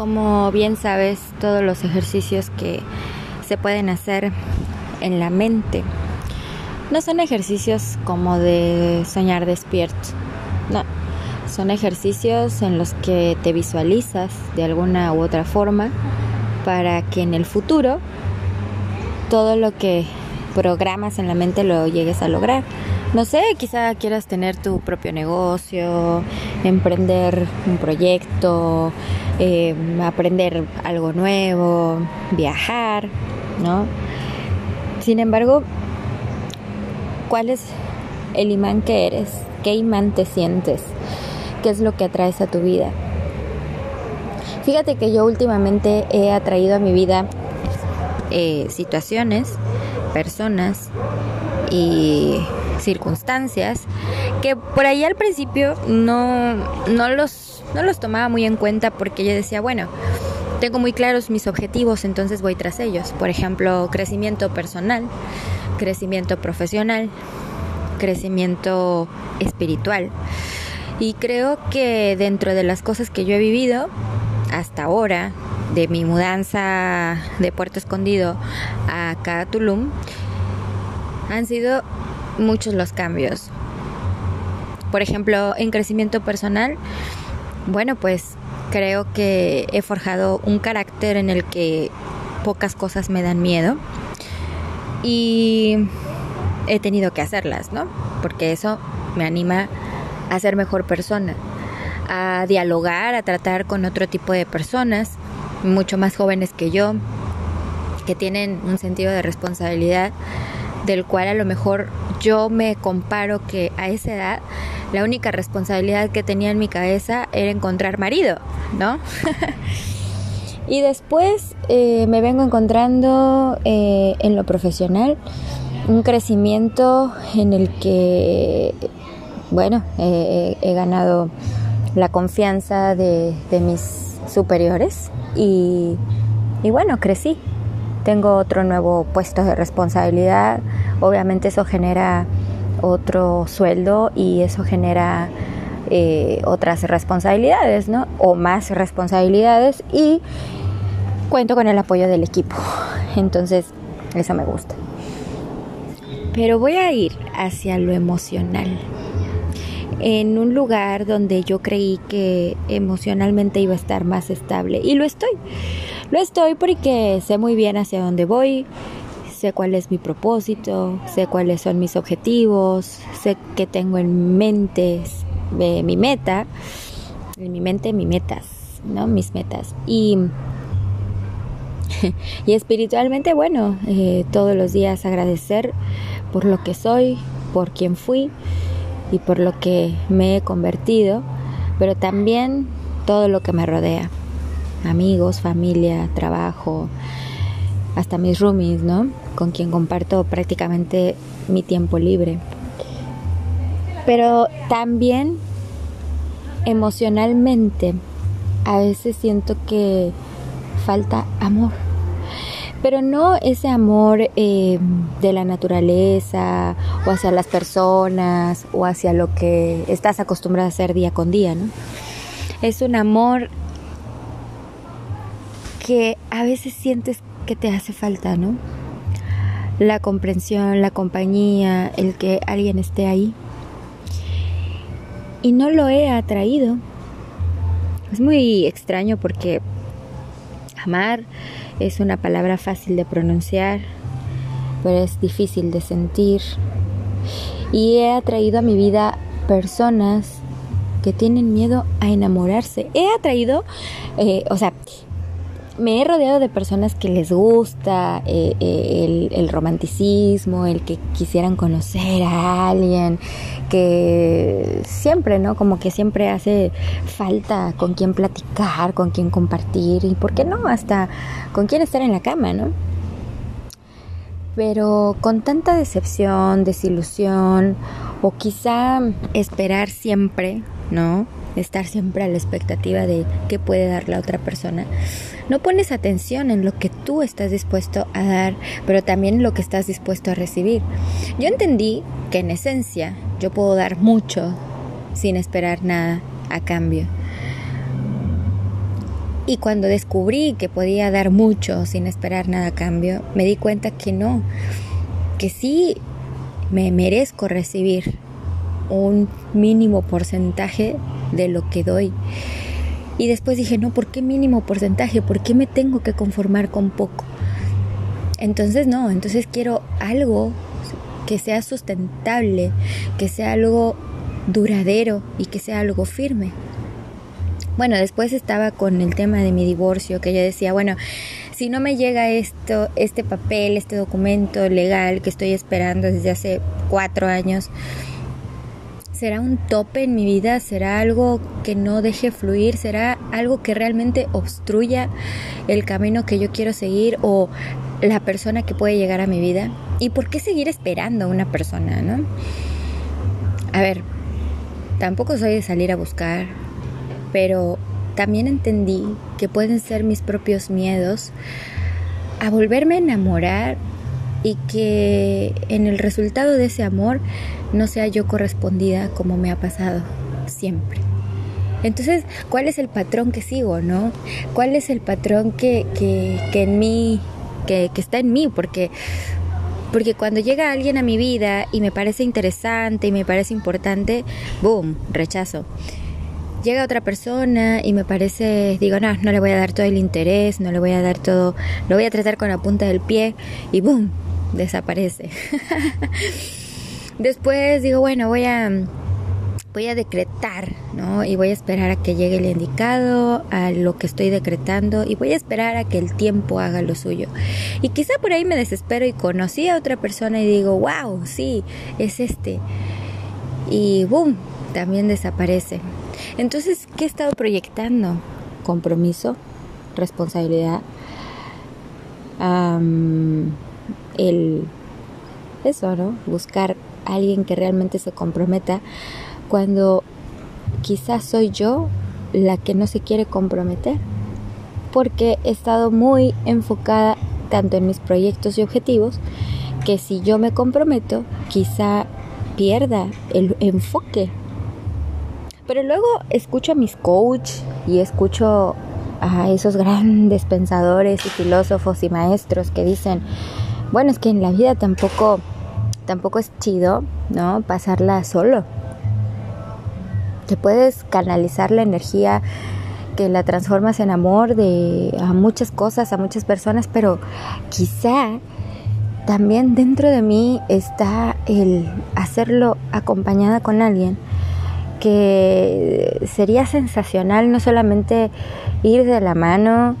Como bien sabes, todos los ejercicios que se pueden hacer en la mente no son ejercicios como de soñar despierto. No, son ejercicios en los que te visualizas de alguna u otra forma para que en el futuro todo lo que programas en la mente lo llegues a lograr. No sé, quizá quieras tener tu propio negocio, emprender un proyecto, eh, aprender algo nuevo, viajar, ¿no? Sin embargo, ¿cuál es el imán que eres? ¿Qué imán te sientes? ¿Qué es lo que atraes a tu vida? Fíjate que yo últimamente he atraído a mi vida eh, situaciones, personas y circunstancias que por ahí al principio no, no, los, no los tomaba muy en cuenta porque yo decía, bueno, tengo muy claros mis objetivos, entonces voy tras ellos. Por ejemplo, crecimiento personal, crecimiento profesional, crecimiento espiritual. Y creo que dentro de las cosas que yo he vivido hasta ahora, de mi mudanza de Puerto Escondido a Tulum, han sido muchos los cambios. Por ejemplo, en crecimiento personal, bueno, pues creo que he forjado un carácter en el que pocas cosas me dan miedo y he tenido que hacerlas, ¿no? Porque eso me anima a ser mejor persona, a dialogar, a tratar con otro tipo de personas, mucho más jóvenes que yo, que tienen un sentido de responsabilidad del cual a lo mejor yo me comparo que a esa edad la única responsabilidad que tenía en mi cabeza era encontrar marido, ¿no? y después eh, me vengo encontrando eh, en lo profesional un crecimiento en el que, bueno, he ganado la confianza de, mis superiores y, y bueno, crecí tengo otro nuevo puesto de responsabilidad, obviamente eso genera otro sueldo y eso genera eh, otras responsabilidades, ¿no? O más responsabilidades y cuento con el apoyo del equipo. Entonces, eso me gusta. Pero voy a ir hacia lo emocional. En un lugar donde yo creí que emocionalmente iba a estar más estable. Y lo estoy. Lo estoy porque sé muy bien hacia dónde voy, sé cuál es mi propósito, sé cuáles son mis objetivos, sé que tengo en mente eh, mi meta, en mi mente mis metas, ¿no? Mis metas. Y, y espiritualmente, bueno, eh, todos los días agradecer por lo que soy, por quien fui y por lo que me he convertido, pero también todo lo que me rodea amigos, familia, trabajo, hasta mis roomies, ¿no? Con quien comparto prácticamente mi tiempo libre. Pero también emocionalmente a veces siento que falta amor. Pero no ese amor eh, de la naturaleza o hacia las personas o hacia lo que estás acostumbrada a hacer día con día, ¿no? Es un amor que a veces sientes que te hace falta, ¿no? La comprensión, la compañía, el que alguien esté ahí. Y no lo he atraído. Es muy extraño porque amar es una palabra fácil de pronunciar, pero es difícil de sentir. Y he atraído a mi vida personas que tienen miedo a enamorarse. He atraído, eh, o sea, me he rodeado de personas que les gusta eh, eh, el, romanticismo, el que quisieran conocer a alguien, que siempre, ¿no? Como que siempre hace falta con quién platicar, con quién compartir y, ¿por qué no? Hasta con quién estar en la cama, ¿no? Pero con tanta decepción, desilusión o quizá esperar siempre, ¿no? Estar siempre a la expectativa de qué puede dar la otra persona no pones atención en lo que tú estás dispuesto a dar, pero también en lo que estás dispuesto a recibir. Yo entendí que en esencia yo puedo dar mucho sin esperar nada a cambio. Y cuando descubrí que podía dar mucho sin esperar nada a cambio, me di cuenta que no, que sí me merezco recibir un mínimo porcentaje de lo que doy. Y después dije, no, ¿por qué mínimo porcentaje? ¿Por qué me tengo que conformar con poco? Entonces no, entonces quiero algo que sea sustentable, que sea algo duradero y que sea algo firme. Bueno, después estaba con el tema de mi divorcio, que yo decía, bueno, si no me llega esto, este papel, este documento legal que estoy esperando desde hace cuatro años, será un tope en mi vida, será algo que no deje fluir, será algo que realmente obstruya el camino que yo quiero seguir o la persona que puede llegar a mi vida. ¿Y por qué seguir esperando a una persona, no? A ver, tampoco soy de salir a buscar, pero también entendí que pueden ser mis propios miedos a volverme a enamorar y que en el resultado de ese amor no sea yo correspondida como me ha pasado siempre. Entonces, ¿cuál es el patrón que sigo, no? ¿Cuál es el patrón que, que, en mí, que, que está en mí? Porque porque cuando llega alguien a mi vida y me parece interesante y me parece importante, boom, rechazo llega otra persona y me parece, digo, no, no le voy a dar todo el interés, no le voy a dar todo, lo voy a tratar con la punta del pie y ¡boom! Desaparece. Después digo, bueno, voy a voy a decretar, ¿no? Y voy a esperar a que llegue el indicado, a lo que estoy decretando, y voy a esperar a que el tiempo haga lo suyo. Y quizá por ahí me desespero y conocí a otra persona y digo, wow, sí, es este. Y boom, también desaparece. Entonces, ¿qué he estado proyectando? Compromiso, responsabilidad, el eso, ¿no? Buscar a alguien que realmente se comprometa cuando quizás soy yo la que no se quiere comprometer. Porque he estado muy enfocada tanto en mis proyectos y objetivos que si yo me comprometo, quizá pierda el enfoque pero luego escucho a mis coach y escucho a esos grandes pensadores y filósofos y maestros que dicen, bueno, es que en la vida tampoco tampoco es chido, ¿no? Pasarla solo. Que puedes canalizar la energía que la transformas en amor de a muchas cosas, a muchas personas, pero quizá también dentro de mí está el hacerlo acompañada con alguien que sería sensacional no solamente ir de la mano,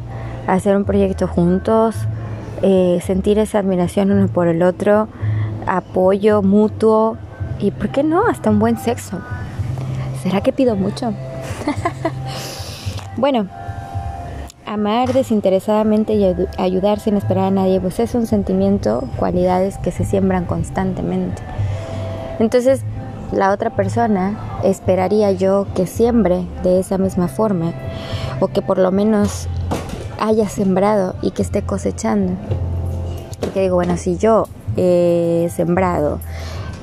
hacer un proyecto juntos, eh, sentir esa admiración uno por el otro, apoyo mutuo y, ¿por qué no?, hasta un buen sexo. ¿Será que pido mucho? bueno, amar desinteresadamente y ayudar sin esperar a nadie, pues es un sentimiento, cualidades que se siembran constantemente. Entonces, la otra persona esperaría yo que siembre de esa misma forma o que por lo menos haya sembrado y que esté cosechando. Porque digo, bueno, si yo he sembrado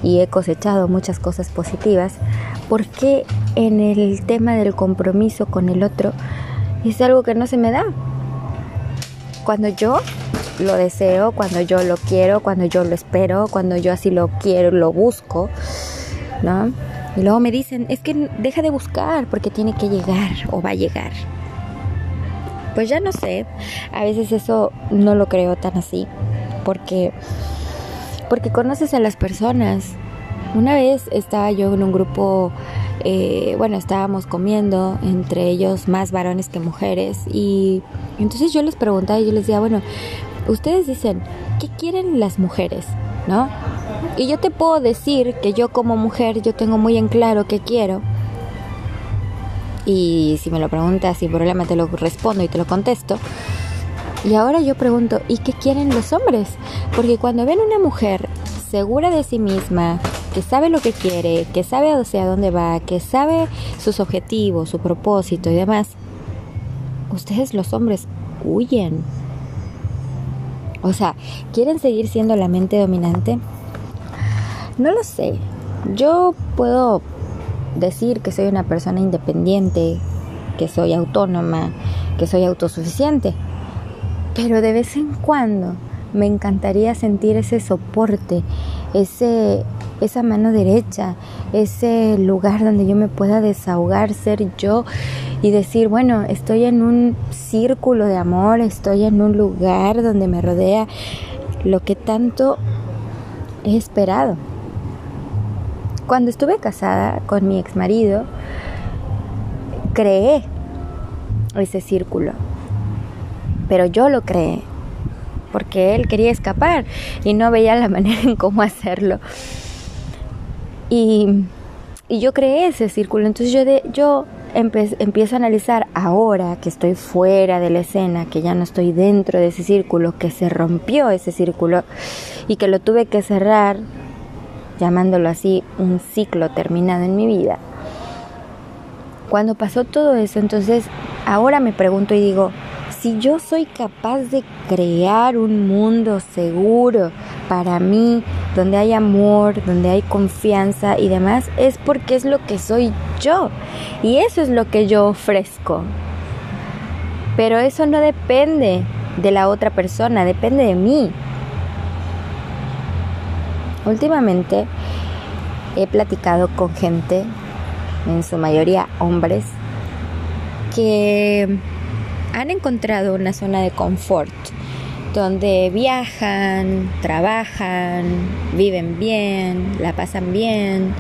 y he cosechado muchas cosas positivas, ¿por qué en el tema del compromiso con el otro es algo que no se me da? Cuando yo lo deseo, cuando yo lo quiero, cuando yo lo espero, cuando yo así lo quiero, lo busco, ¿no? Y luego me dicen, es que deja de buscar porque tiene que llegar o va a llegar. Pues ya no sé, a veces eso no lo creo tan así, porque, porque conoces a las personas. Una vez estaba yo en un grupo, eh, bueno, estábamos comiendo, entre ellos más varones que mujeres, y entonces yo les preguntaba y yo les decía, bueno, ustedes dicen, ¿qué quieren las mujeres? ¿No? Y yo te puedo decir que yo como mujer, yo tengo muy en claro qué quiero. Y si me lo preguntas sin problema te lo respondo y te lo contesto. Y ahora yo pregunto, ¿y qué quieren los hombres? Porque cuando ven una mujer segura de sí misma, que sabe lo que quiere, que sabe hacia dónde va, que sabe sus objetivos, su propósito y demás, ustedes los hombres huyen. O sea, ¿quieren seguir siendo la mente dominante? No lo sé. Yo puedo decir que soy una persona independiente, que soy autónoma, que soy autosuficiente. Pero de vez en cuando me encantaría sentir ese soporte, ese, esa mano derecha, ese lugar donde yo me pueda desahogar, ser yo y decir, bueno, estoy en un círculo de amor, estoy en un lugar donde me rodea lo que tanto he esperado. Cuando estuve casada con mi ex marido, creé ese círculo, pero yo lo creé porque él quería escapar y no veía la manera en cómo hacerlo. Y, yo creé ese círculo, entonces yo, de, yo empiezo a analizar ahora que estoy fuera de la escena, que ya no estoy dentro de ese círculo, que se rompió ese círculo y que lo tuve que cerrar, llamándolo así, un ciclo terminado en mi vida. Cuando pasó todo eso, entonces ahora me pregunto y digo, si yo soy capaz de crear un mundo seguro para mí, donde hay amor, donde hay confianza y demás, es porque es lo que soy yo. Y eso es lo que yo ofrezco. Pero eso no depende de la otra persona, depende de mí. Últimamente he platicado con gente, en su mayoría hombres, que han encontrado una zona de confort donde viajan, trabajan, viven bien, la pasan bien,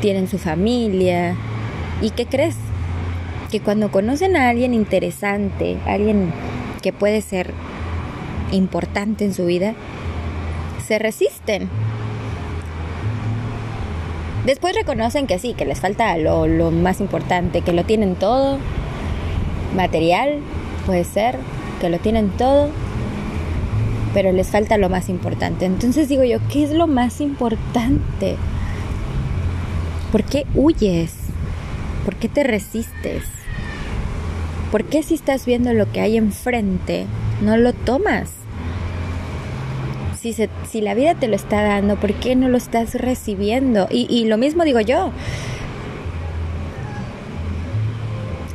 tienen su familia. ¿Y qué crees? Que cuando conocen a alguien interesante, alguien que puede ser importante en su vida, se resisten. Después reconocen que sí, que les falta lo, más importante, que lo tienen todo, material, puede ser que lo tienen todo, pero les falta lo más importante. Entonces digo yo, ¿qué es lo más importante? ¿Por qué huyes? ¿Por qué te resistes? ¿Por qué si estás viendo lo que hay enfrente, no lo tomas? Si, si la vida te lo está dando, ¿por qué no lo estás recibiendo? Y, y lo mismo digo yo.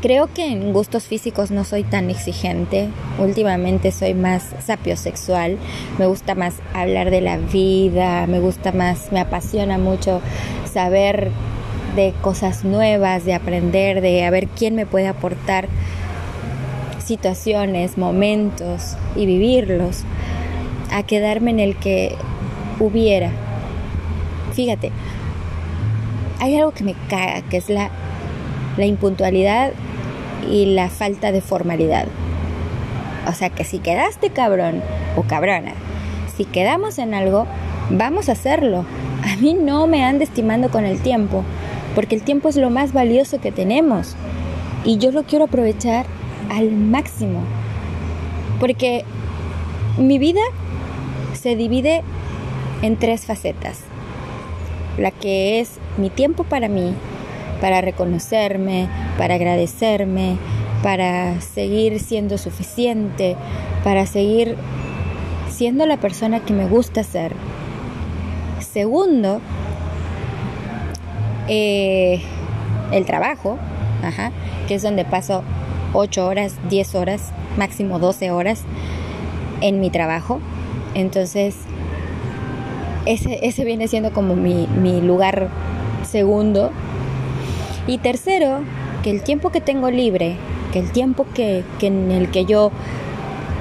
Creo que en gustos físicos no soy tan exigente. Últimamente soy más sapiosexual. Me gusta más hablar de la vida, me gusta más, me apasiona mucho saber de cosas nuevas, de aprender, de a ver quién me puede aportar situaciones, momentos y vivirlos, a quedarme en el que hubiera. Fíjate, hay algo que me caga, que es la, la impuntualidad y la falta de formalidad. O sea que si quedaste cabrón o cabrona, si quedamos en algo, vamos a hacerlo. A mí no me ande estimando con el tiempo, porque el tiempo es lo más valioso que tenemos y yo lo quiero aprovechar al máximo. Porque mi vida se divide en tres facetas. La que es mi tiempo para mí, para reconocerme, para agradecerme, para seguir siendo suficiente, para seguir siendo la persona que me gusta ser. Segundo, eh, el trabajo, que es donde paso 8 horas, 10 horas, máximo 12 horas en mi trabajo. Entonces, ese, ese viene siendo como mi, mi lugar segundo y tercero, que el tiempo que tengo libre, que el tiempo que, en el que yo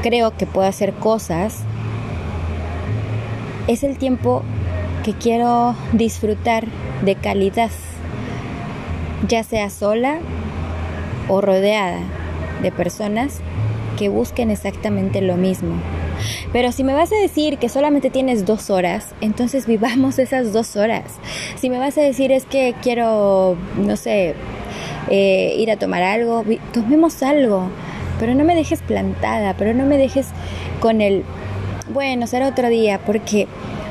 creo que puedo hacer cosas, es el tiempo que quiero disfrutar de calidad, ya sea sola o rodeada de personas que busquen exactamente lo mismo. Pero si me vas a decir que solamente tienes dos horas, entonces vivamos esas dos horas. Si me vas a decir es que quiero, no sé, eh, ir a tomar algo, tomemos algo. Pero no me dejes plantada, pero no me dejes con el, bueno, será otro día, porque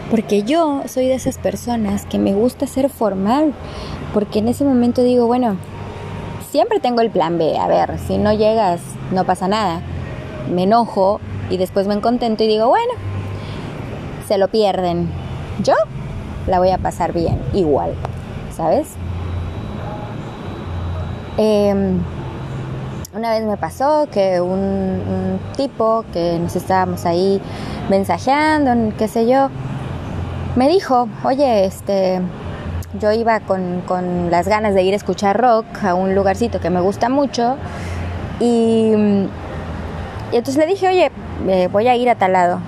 porque yo soy de esas personas que me gusta ser formal, porque en ese momento digo, bueno, siempre tengo el plan B, a ver, si no llegas, no pasa nada. Me enojo, y después me contento y digo, bueno, se lo pierden. Yo la voy a pasar bien, igual, ¿sabes? Em, Una vez me pasó que un, tipo que nos estábamos ahí mensajeando, qué sé yo, me dijo, oye, este, yo iba con, con, las ganas de ir a escuchar rock a un lugarcito que me gusta mucho y, y entonces le dije, oye, voy a ir a tal lado.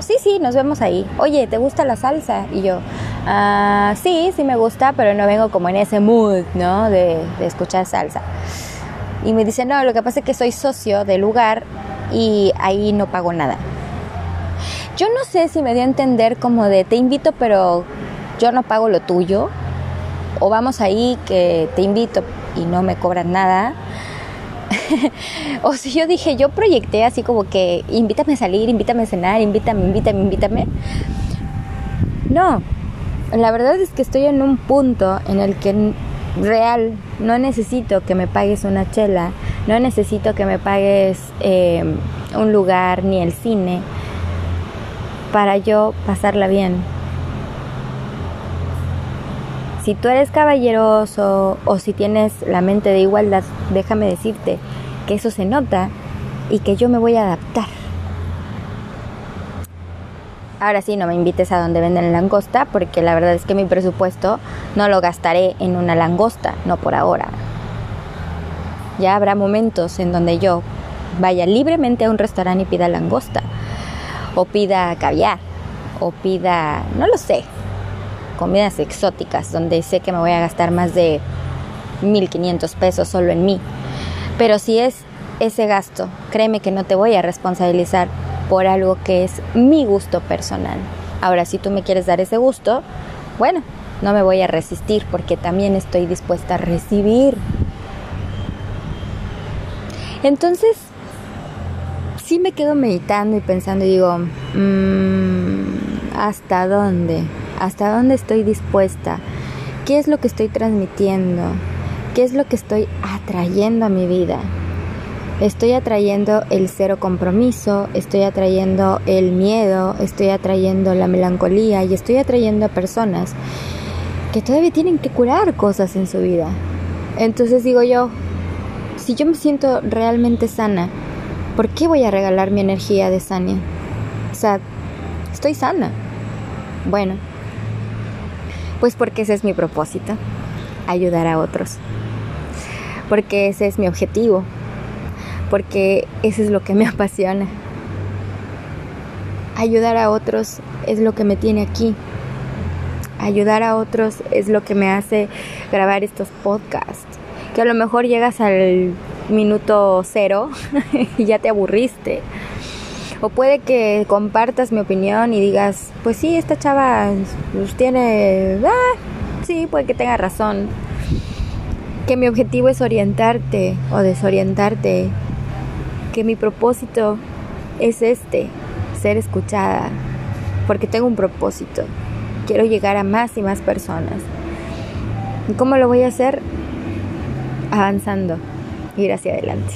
Sí, sí, nos vemos ahí. Oye, ¿te gusta la salsa? Y yo, ah, sí, sí me gusta, pero no vengo como en ese mood, ¿no? De, de escuchar salsa. Y me dice, no, lo que pasa es que soy socio del lugar y ahí no pago nada. Yo no sé si me dio a entender como de te invito, pero yo no pago lo tuyo. O vamos ahí que te invito y no me cobran nada. o si yo dije, yo proyecté así como que invítame a salir, invítame a cenar, invítame, invítame, invítame. No, la verdad es que estoy en un punto en el que real, no necesito que me pagues una chela, no necesito que me pagues eh, un lugar ni el cine para yo pasarla bien. Si tú eres caballeroso o si tienes la mente de igualdad, déjame decirte que eso se nota y que yo me voy a adaptar. Ahora sí, no me invites a donde venden langosta porque la verdad es que mi presupuesto no lo gastaré en una langosta, no por ahora. Ya habrá momentos en donde yo vaya libremente a un restaurante y pida langosta, o pida caviar, o pida, no lo sé, comidas exóticas donde sé que me voy a gastar más de 1500 pesos solo en mí. Pero si es ese gasto, créeme que no te voy a responsabilizar por algo que es mi gusto personal. Ahora, si tú me quieres dar ese gusto, bueno, no me voy a resistir porque también estoy dispuesta a recibir. Entonces, sí me quedo meditando y pensando y digo, mm, ¿hasta dónde? ¿Hasta dónde estoy dispuesta? ¿Qué es lo que estoy transmitiendo? ¿Qué es lo que estoy atrayendo a mi vida? Estoy atrayendo el cero compromiso, estoy atrayendo el miedo, estoy atrayendo la melancolía y estoy atrayendo a personas que todavía tienen que curar cosas en su vida. Entonces digo yo, si yo me siento realmente sana, ¿por qué voy a regalar mi energía de sania? O sea, estoy sana. Bueno, pues porque ese es mi propósito, ayudar a otros. Porque ese es mi objetivo, porque eso es lo que me apasiona. Ayudar a otros es lo que me tiene aquí. Ayudar a otros es lo que me hace grabar estos podcasts. Que a lo mejor llegas al minuto cero y ya te aburriste. O puede que compartas mi opinión y digas, pues sí, esta chava pues, tiene... Ah, sí, puede que tenga razón. Que mi objetivo es orientarte o desorientarte que mi propósito es este, ser escuchada, porque tengo un propósito. Quiero llegar a más y más personas. ¿Y cómo lo voy a hacer? Avanzando, ir hacia adelante.